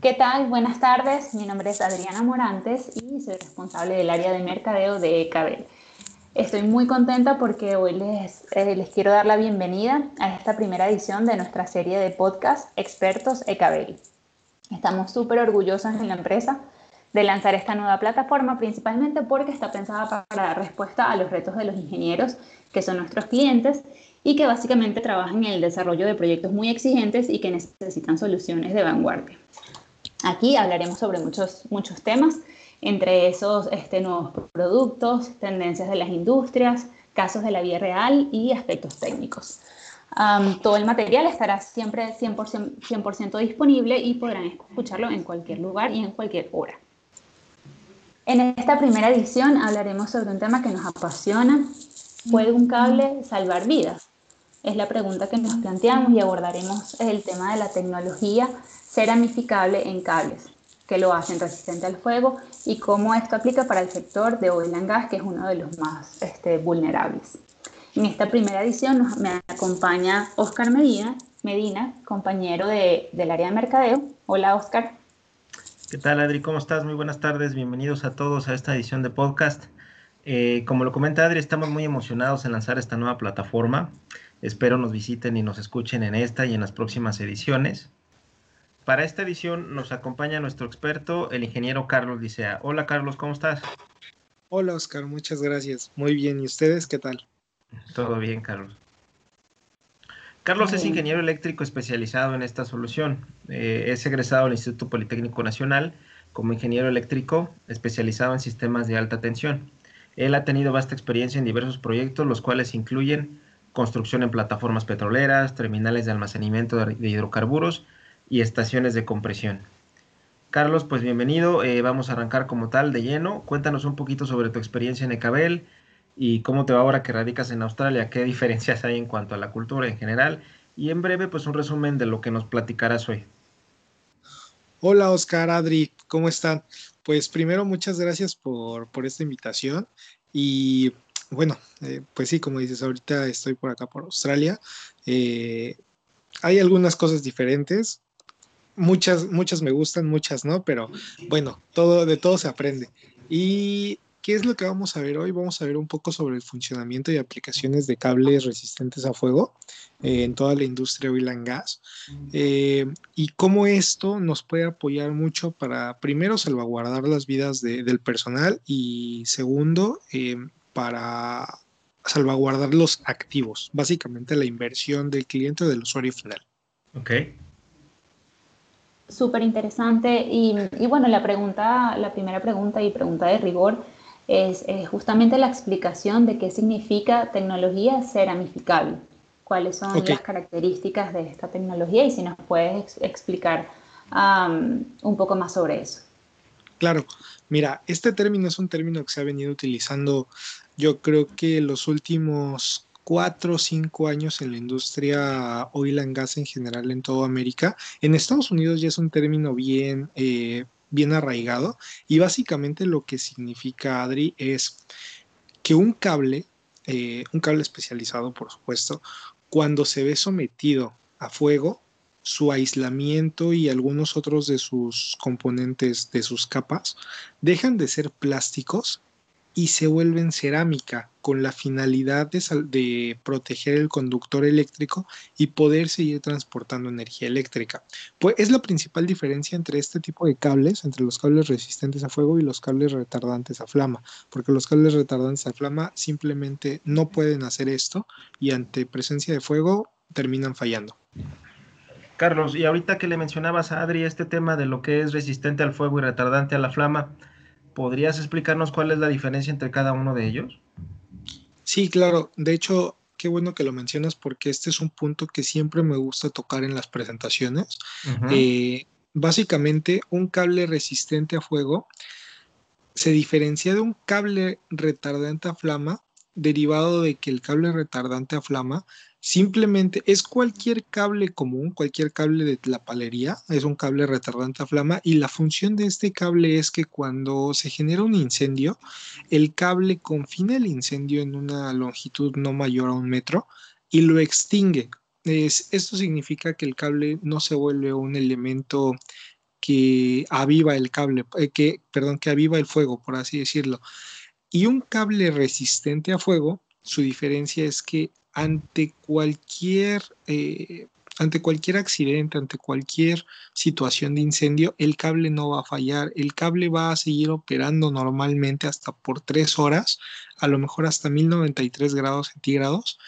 ¿Qué tal? Buenas tardes. Mi nombre es Adriana Morantes y soy responsable del área de mercadeo de Ecabel. Estoy muy contenta porque hoy les, eh, quiero dar la bienvenida a esta primera edición de nuestra serie de podcast Expertos Ecabel. Estamos súper orgullosos en la empresa de lanzar esta nueva plataforma, principalmente porque está pensada para dar respuesta a los retos de los ingenieros, que son nuestros clientes, y que básicamente trabajan en el desarrollo de proyectos muy exigentes y que necesitan soluciones de vanguardia. Aquí hablaremos sobre muchos, muchos temas, entre esos este, nuevos productos, tendencias de las industrias, casos de la vida real y aspectos técnicos. todo el material estará siempre 100%, 100 disponible y podrán escucharlo en cualquier lugar y en cualquier hora. En esta primera edición hablaremos sobre un tema que nos apasiona. ¿Puede un cable salvar vidas? Es la pregunta que nos planteamos y abordaremos el tema de la tecnología ceramificable en cables, que lo hacen resistente al fuego y cómo esto aplica para el sector de oil and gas, que es uno de los más este, vulnerables. En esta primera edición me acompaña Oscar Medina, Medina compañero del área de mercadeo. Hola, Oscar. ¿Qué tal, Adri? ¿Cómo estás? Muy buenas tardes. Bienvenidos a todos a esta edición de podcast. Eh, como lo comenta Adri, estamos muy emocionados en lanzar esta nueva plataforma. Espero nos visiten y nos escuchen en esta y en las próximas ediciones. Para esta edición nos acompaña nuestro experto, el ingeniero Carlos Licea. Hola Carlos, ¿cómo estás? Hola Oscar, muchas gracias. Muy bien, ¿y ustedes qué tal? Todo bien, Carlos. Carlos es ingeniero eléctrico especializado en esta solución. Eh, es egresado del Instituto Politécnico Nacional como ingeniero eléctrico especializado en sistemas de alta tensión. Él ha tenido vasta experiencia en diversos proyectos, los cuales incluyen construcción en plataformas petroleras, terminales de almacenamiento de hidrocarburos y estaciones de compresión. Carlos, pues bienvenido. Eh, vamos a arrancar como tal de lleno. Cuéntanos un poquito sobre tu experiencia en Ecabel y cómo te va ahora que radicas en Australia, qué diferencias hay en cuanto a la cultura en general y en breve pues un resumen de lo que nos platicarás hoy. Hola Oscar, Adri, ¿cómo están? Pues primero muchas gracias por, esta invitación y bueno, eh, pues sí, como dices, ahorita estoy por acá por Australia. Eh, hay algunas cosas diferentes, muchas, muchas me gustan, muchas no, pero bueno, todo, de todo se aprende. ¿Y qué es lo que vamos a ver hoy? Vamos a ver un poco sobre el funcionamiento y aplicaciones de cables resistentes a fuego eh, en toda la industria oil and gas eh, y cómo esto nos puede apoyar mucho para, primero, salvaguardar las vidas del personal y segundo, eh, para salvaguardar los activos, básicamente la inversión del cliente o del usuario final. Ok súper interesante. Y, bueno, la pregunta, la primera pregunta y pregunta de rigor es, justamente la explicación de qué significa tecnología ceramificable. ¿Cuáles son las características de esta tecnología? Y si nos puedes explicar un poco más sobre eso. Claro, mira, este término es un término que se ha venido utilizando yo creo que los últimos cuatro o cinco años en la industria oil and gas en general en toda América. En Estados Unidos ya es un término bien, eh, bien arraigado y básicamente lo que significa, Adri, es que un cable, eh, un cable especializado por supuesto, cuando se ve sometido a fuego, su aislamiento y algunos otros de sus componentes, de sus capas, dejan de ser plásticos y se vuelven cerámica con la finalidad de, proteger el conductor eléctrico y poder seguir transportando energía eléctrica. Pues es la principal diferencia entre este tipo de cables, entre los cables resistentes a fuego y los cables retardantes a flama, porque los cables retardantes a flama simplemente no pueden hacer esto y ante presencia de fuego terminan fallando. Carlos, y ahorita que le mencionabas a Adri este tema de lo que es resistente al fuego y retardante a la flama, ¿Podrías explicarnos cuál es la diferencia entre cada uno de ellos? Sí, claro. De hecho, qué bueno que lo mencionas porque este es un punto que siempre me gusta tocar en las presentaciones. Eh, básicamente, un cable resistente a fuego se diferencia de un cable retardante a flama derivado de que el cable retardante a flama Simplemente es cualquier cable común, cualquier cable de la palería, es un cable retardante a flama y la función de este cable es que cuando se genera un incendio, el cable confina el incendio en una longitud no mayor a un metro y lo extingue. esto significa que el cable no se vuelve un elemento que aviva el cable, eh, que, perdón, que aviva el fuego, por así decirlo. Y un cable resistente a fuego, su diferencia es que ante cualquier eh, ante cualquier accidente, ante cualquier situación de incendio, el cable no va a fallar, el cable va a seguir operando normalmente hasta por tres horas, a lo mejor hasta 1093 grados centígrados,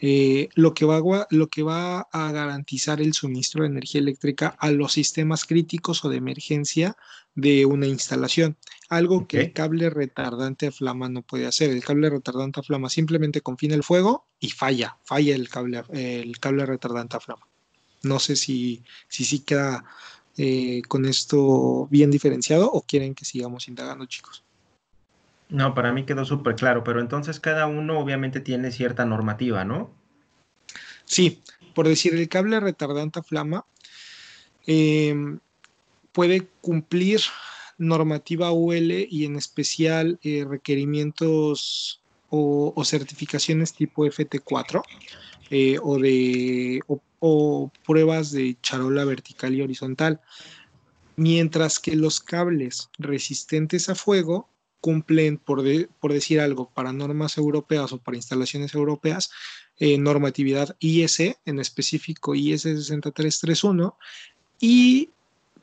eh, lo, que va lo que va a garantizar el suministro de energía eléctrica a los sistemas críticos o de emergencia de una instalación, algo que el cable retardante a flama no puede hacer. El cable retardante a flama simplemente confina el fuego y falla, falla el cable, el cable retardante a flama. No sé si sí si, queda eh, con esto bien diferenciado o quieren que sigamos indagando, chicos. No, para mí quedó súper claro, pero entonces cada uno obviamente tiene cierta normativa, ¿no? Sí, por decir, el cable retardante a flama em, puede cumplir normativa UL y en especial eh, requerimientos o, certificaciones tipo FT4 eh, o de o pruebas de charola vertical y horizontal, mientras que los cables resistentes a fuego cumplen, por, por decir algo, para normas europeas o para instalaciones europeas, eh, normatividad IS, en específico IS 6331, y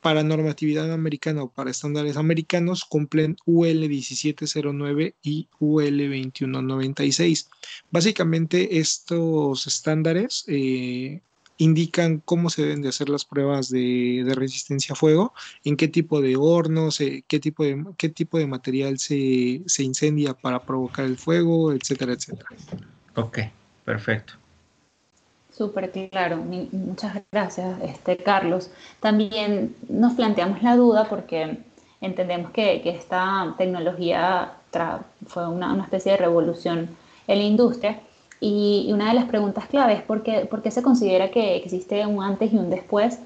para normatividad americana o para estándares americanos cumplen UL 1709 y UL 2196. Básicamente estos estándares eh, indican cómo se deben de hacer las pruebas de, resistencia a fuego, en qué tipo de hornos, qué, tipo de, qué tipo de material se, incendia para provocar el fuego, etcétera, etcétera. Ok, perfecto. Súper claro, muchas gracias, este, Carlos. También nos planteamos la duda porque entendemos que, esta tecnología fue una, una especie de revolución en la industria, y, una de las preguntas clave es por qué, se considera que existe un antes y un después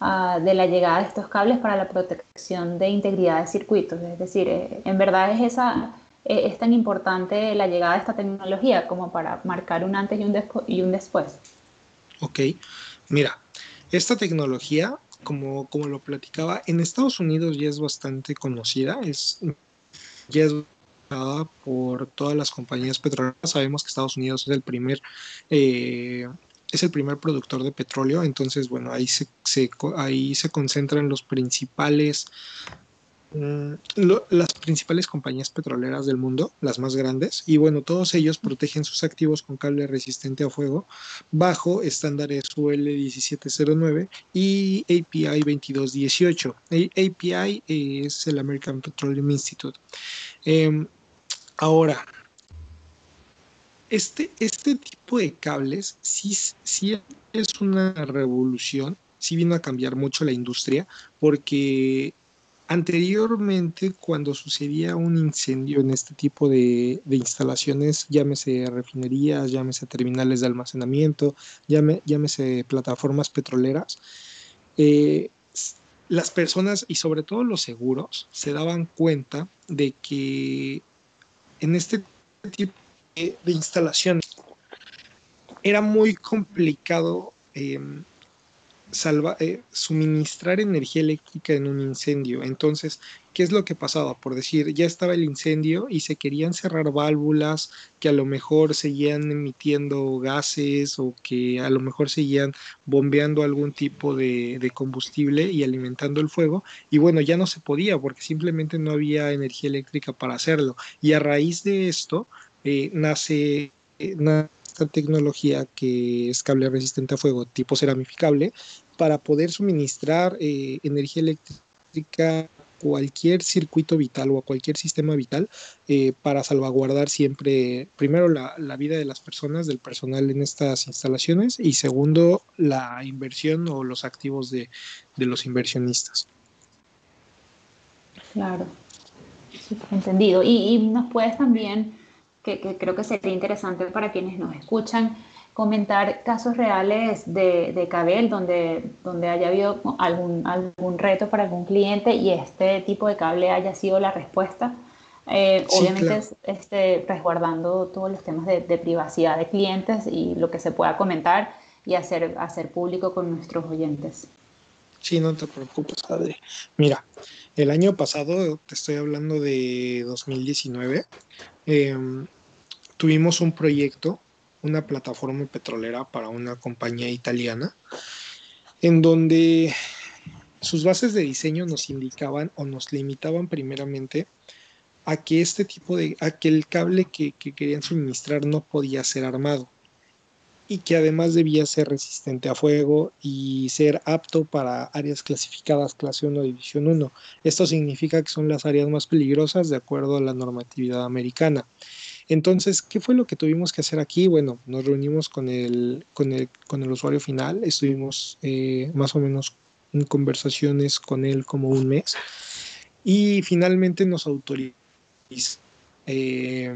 ah, de la llegada de estos cables para la protección de integridad de circuitos. Es decir, eh, en verdad es, esa, eh, es tan importante la llegada de esta tecnología como para marcar un antes y un, y un después. Ok, mira, esta tecnología, como, como lo platicaba, en Estados Unidos ya es bastante conocida, es, ya es por todas las compañías petroleras. Sabemos que Estados Unidos es el primer eh, es el primer productor de petróleo, entonces bueno, ahí se, ahí se concentran los principales mm, las principales compañías petroleras del mundo, las más grandes, y bueno, todos ellos protegen sus activos con cable resistente a fuego bajo estándares UL 1709 y API 2218. API es el American Petroleum Institute. Em, Ahora, este, este tipo de cables sí, sí es una revolución, sí vino a cambiar mucho la industria, porque anteriormente cuando sucedía un incendio en este tipo de, instalaciones, llámese refinerías, llámese terminales de almacenamiento, llámese plataformas petroleras, eh, las personas y sobre todo los seguros se daban cuenta de que en este tipo de, instalaciones era muy complicado em, eh, suministrar energía eléctrica en un incendio. Entonces, ¿qué es lo que pasaba? Por decir, ya estaba el incendio y se querían cerrar válvulas que a lo mejor seguían emitiendo gases o que a lo mejor seguían bombeando algún tipo de, de combustible y alimentando el fuego. Y bueno, ya no se podía porque simplemente no había energía eléctrica para hacerlo. Y a raíz de esto eh, nace... Eh, esta tecnología que es cable resistente a fuego tipo ceramificable para poder suministrar eh, energía eléctrica a cualquier circuito vital o a cualquier sistema vital eh, para salvaguardar siempre, primero, la, vida de las personas, del personal en estas instalaciones y segundo, la inversión o los activos de, los inversionistas. Claro, entendido. Y nos puedes también que, creo que sería interesante para quienes nos escuchan comentar casos reales de, de Cabel donde, donde haya habido algún, algún reto para algún cliente y este tipo de cable haya sido la respuesta. Eh, obviamente este, resguardando todos los temas de, de, privacidad de clientes y lo que se pueda comentar y hacer, hacer público con nuestros oyentes. Sí, no te preocupes, Adri. Mira, el año pasado, te estoy hablando de 2019, em, tuvimos un proyecto, una plataforma petrolera para una compañía italiana, en donde sus bases de diseño nos indicaban o nos limitaban primeramente a que este tipo de, a que el cable que, que querían suministrar no podía ser armado y que además debía ser resistente a fuego y ser apto para áreas clasificadas clase 1 división 1. Esto significa que son las áreas más peligrosas de acuerdo a la normatividad americana. Entonces, ¿qué fue lo que tuvimos que hacer aquí? Bueno, nos reunimos con el, con el, con el usuario final, estuvimos eh, más o menos en conversaciones con él como un mes y finalmente nos autorizó eh,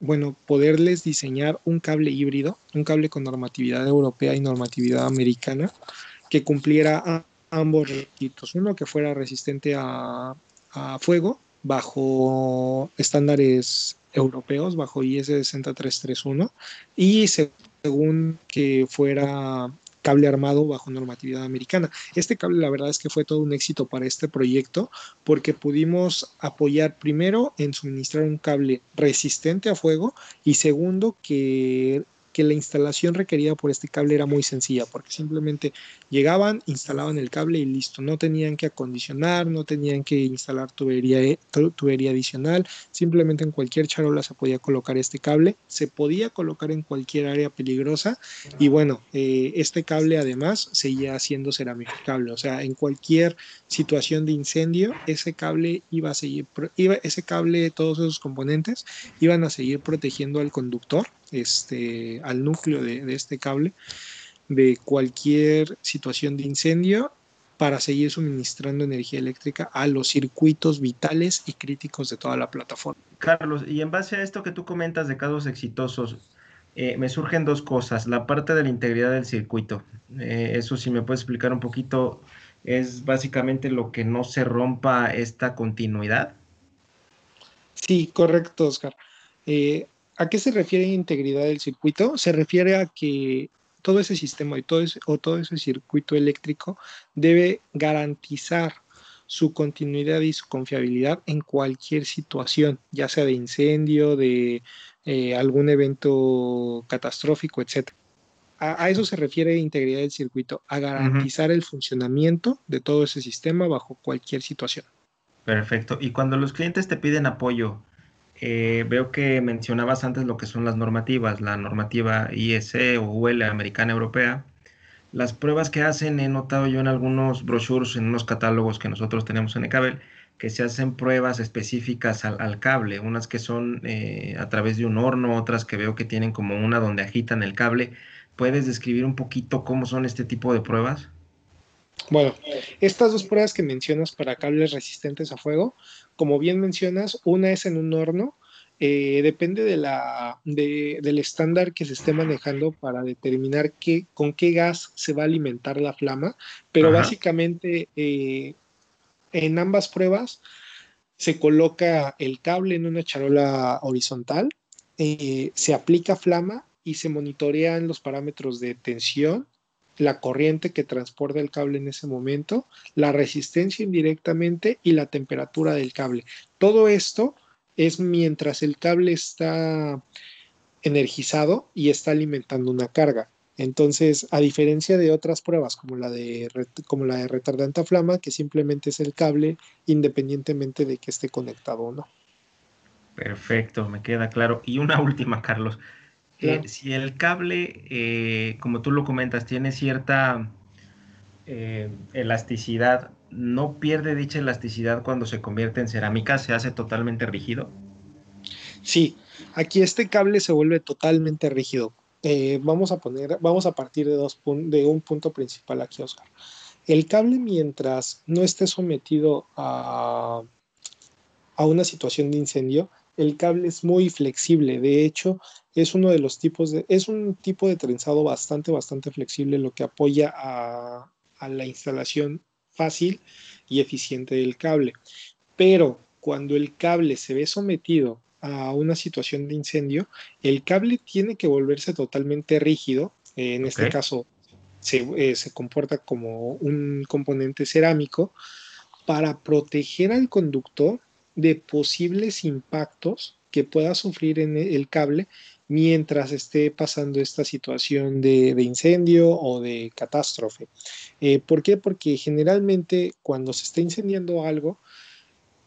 bueno, poderles diseñar un cable híbrido, un cable con normatividad europea y normatividad americana que cumpliera ambos requisitos. Uno que fuera resistente a, fuego bajo estándares europeos, bajo IS 60331, y según que fuera cable armado bajo normatividad americana. Este cable la verdad es que fue todo un éxito para este proyecto porque pudimos apoyar primero en suministrar un cable resistente a fuego y segundo que que la instalación requerida por este cable era muy sencilla, porque simplemente llegaban, instalaban el cable y listo. No tenían que acondicionar, no tenían que instalar tubería, eh, tubería adicional, simplemente en cualquier charola se podía colocar este cable, se podía colocar en cualquier área peligrosa y bueno, eh, este cable además seguía siendo ceramificable, o sea, en cualquier situación de incendio, ese cable iba a seguir, iba, ese cable, todos esos componentes iban a seguir protegiendo al conductor este, al núcleo de, este cable de cualquier situación de incendio para seguir suministrando energía eléctrica a los circuitos vitales y críticos de toda la plataforma. Carlos, y en base a esto que tú comentas de casos exitosos, eh, me surgen dos cosas. La parte de la integridad del circuito, eh, eso sí me puedes explicar un poquito, es básicamente lo que no se rompa esta continuidad. Sí, correcto, Oscar. Eh, ¿A qué se refiere integridad del circuito? Se refiere a que todo ese sistema y todo ese, o todo ese circuito eléctrico debe garantizar su continuidad y su confiabilidad en cualquier situación, ya sea de incendio, de eh, algún evento catastrófico, etc. A, eso se refiere integridad del circuito, a garantizar el funcionamiento de todo ese sistema bajo cualquier situación. Perfecto. Y cuando los clientes te piden apoyo, eh, veo que mencionabas antes lo que son las normativas, la normativa IEC o UL americana europea. Las pruebas que hacen, he notado yo en algunos brochures, en unos catálogos que nosotros tenemos en Ecabel, que se hacen pruebas específicas al, cable, unas que son eh, a través de un horno, otras que veo que tienen como una donde agitan el cable. ¿Puedes describir un poquito cómo son este tipo de pruebas? Bueno, estas dos pruebas que mencionas para cables resistentes a fuego, como bien mencionas, una es en un horno, eh, depende de la, del estándar que se esté manejando para determinar qué, con qué gas se va a alimentar la flama, pero básicamente eh, en ambas pruebas se coloca el cable en una charola horizontal, eh, se aplica flama y se monitorean los parámetros de tensión, la corriente que transporta el cable en ese momento, la resistencia indirectamente y la temperatura del cable. Todo esto es mientras el cable está energizado y está alimentando una carga. Entonces, a diferencia de otras pruebas como la de, como la de retardante a flama, que simplemente es el cable independientemente de que esté conectado o no. Perfecto, me queda claro. Y una última, Carlos. Eh, si el cable, eh, como tú lo comentas, tiene cierta eh, elasticidad, ¿no pierde dicha elasticidad cuando se convierte en cerámica? ¿Se hace totalmente rígido? Sí, aquí este cable se vuelve totalmente rígido. vamos a poner, vamos a partir de, dos de un punto principal aquí, Oscar. El cable, mientras no esté sometido a, a una situación de incendio, el cable es muy flexible. De hecho, es uno de los tipos de, es un tipo de trenzado bastante, bastante flexible, lo que apoya a, la instalación fácil y eficiente del cable. Pero cuando el cable se ve sometido a una situación de incendio, el cable tiene que volverse totalmente rígido, en este caso se, se comporta como un componente cerámico para proteger al conductor de posibles impactos que pueda sufrir en el cable mientras esté pasando esta situación de, incendio o de catástrofe. Eh, ¿Por qué? Porque generalmente cuando se está incendiando algo,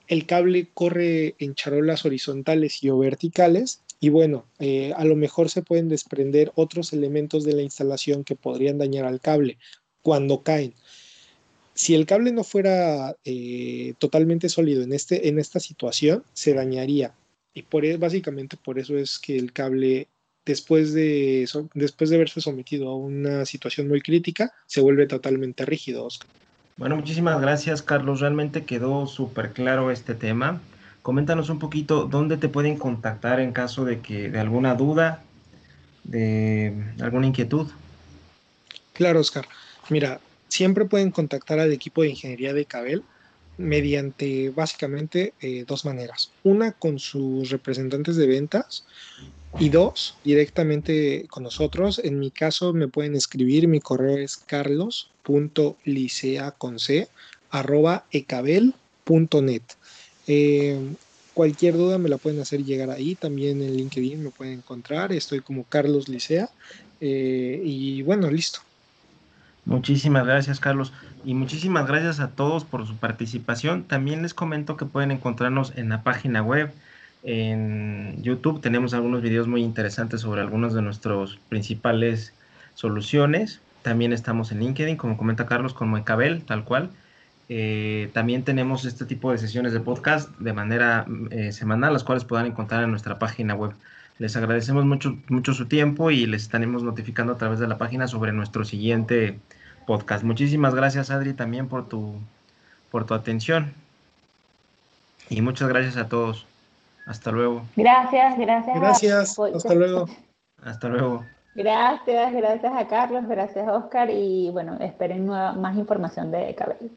el cable corre en charolas horizontales y o verticales y bueno, eh, a lo mejor se pueden desprender otros elementos de la instalación que podrían dañar al cable cuando caen. Si el cable no fuera eh, totalmente sólido en, este, en esta situación, se dañaría. Y por, e, básicamente por eso es que el cable, después de, después de haberse sometido a una situación muy crítica, se vuelve totalmente rígido. Bueno, muchísimas gracias, Carlos. Realmente quedó súper claro este tema. Coméntanos un poquito dónde te pueden contactar en caso de que de alguna duda, de alguna inquietud. Claro, Oscar. Mira, siempre pueden contactar al equipo de ingeniería de Cabel mediante básicamente eh, dos maneras. Una con sus representantes de ventas y dos directamente con nosotros. En mi caso me pueden escribir, mi correo es carlos.licea.ecabel.net. Eh, cualquier duda me la pueden hacer llegar ahí, también en LinkedIn me pueden encontrar, estoy como Carlos Licea eh, y bueno, listo. Muchísimas gracias, Carlos. Y muchísimas gracias a todos por su participación. También les comento que pueden encontrarnos en la página web. En YouTube tenemos algunos videos muy interesantes sobre algunas de nuestras principales soluciones. También estamos en LinkedIn, como comenta Carlos, con Ecabel, tal cual. Eh, también tenemos este tipo de sesiones de podcast de manera eh, semanal, las cuales puedan encontrar en nuestra página web. Les agradecemos mucho, mucho su tiempo y les estaremos notificando a través de la página sobre nuestro siguiente podcast. Muchísimas gracias, Adri, también por tu, por tu atención. Y muchas gracias a todos. Hasta luego. Gracias, gracias. Gracias, hasta luego. Hasta luego. Gracias, gracias a Carlos, gracias a Oscar y bueno, esperen más información de Cabello.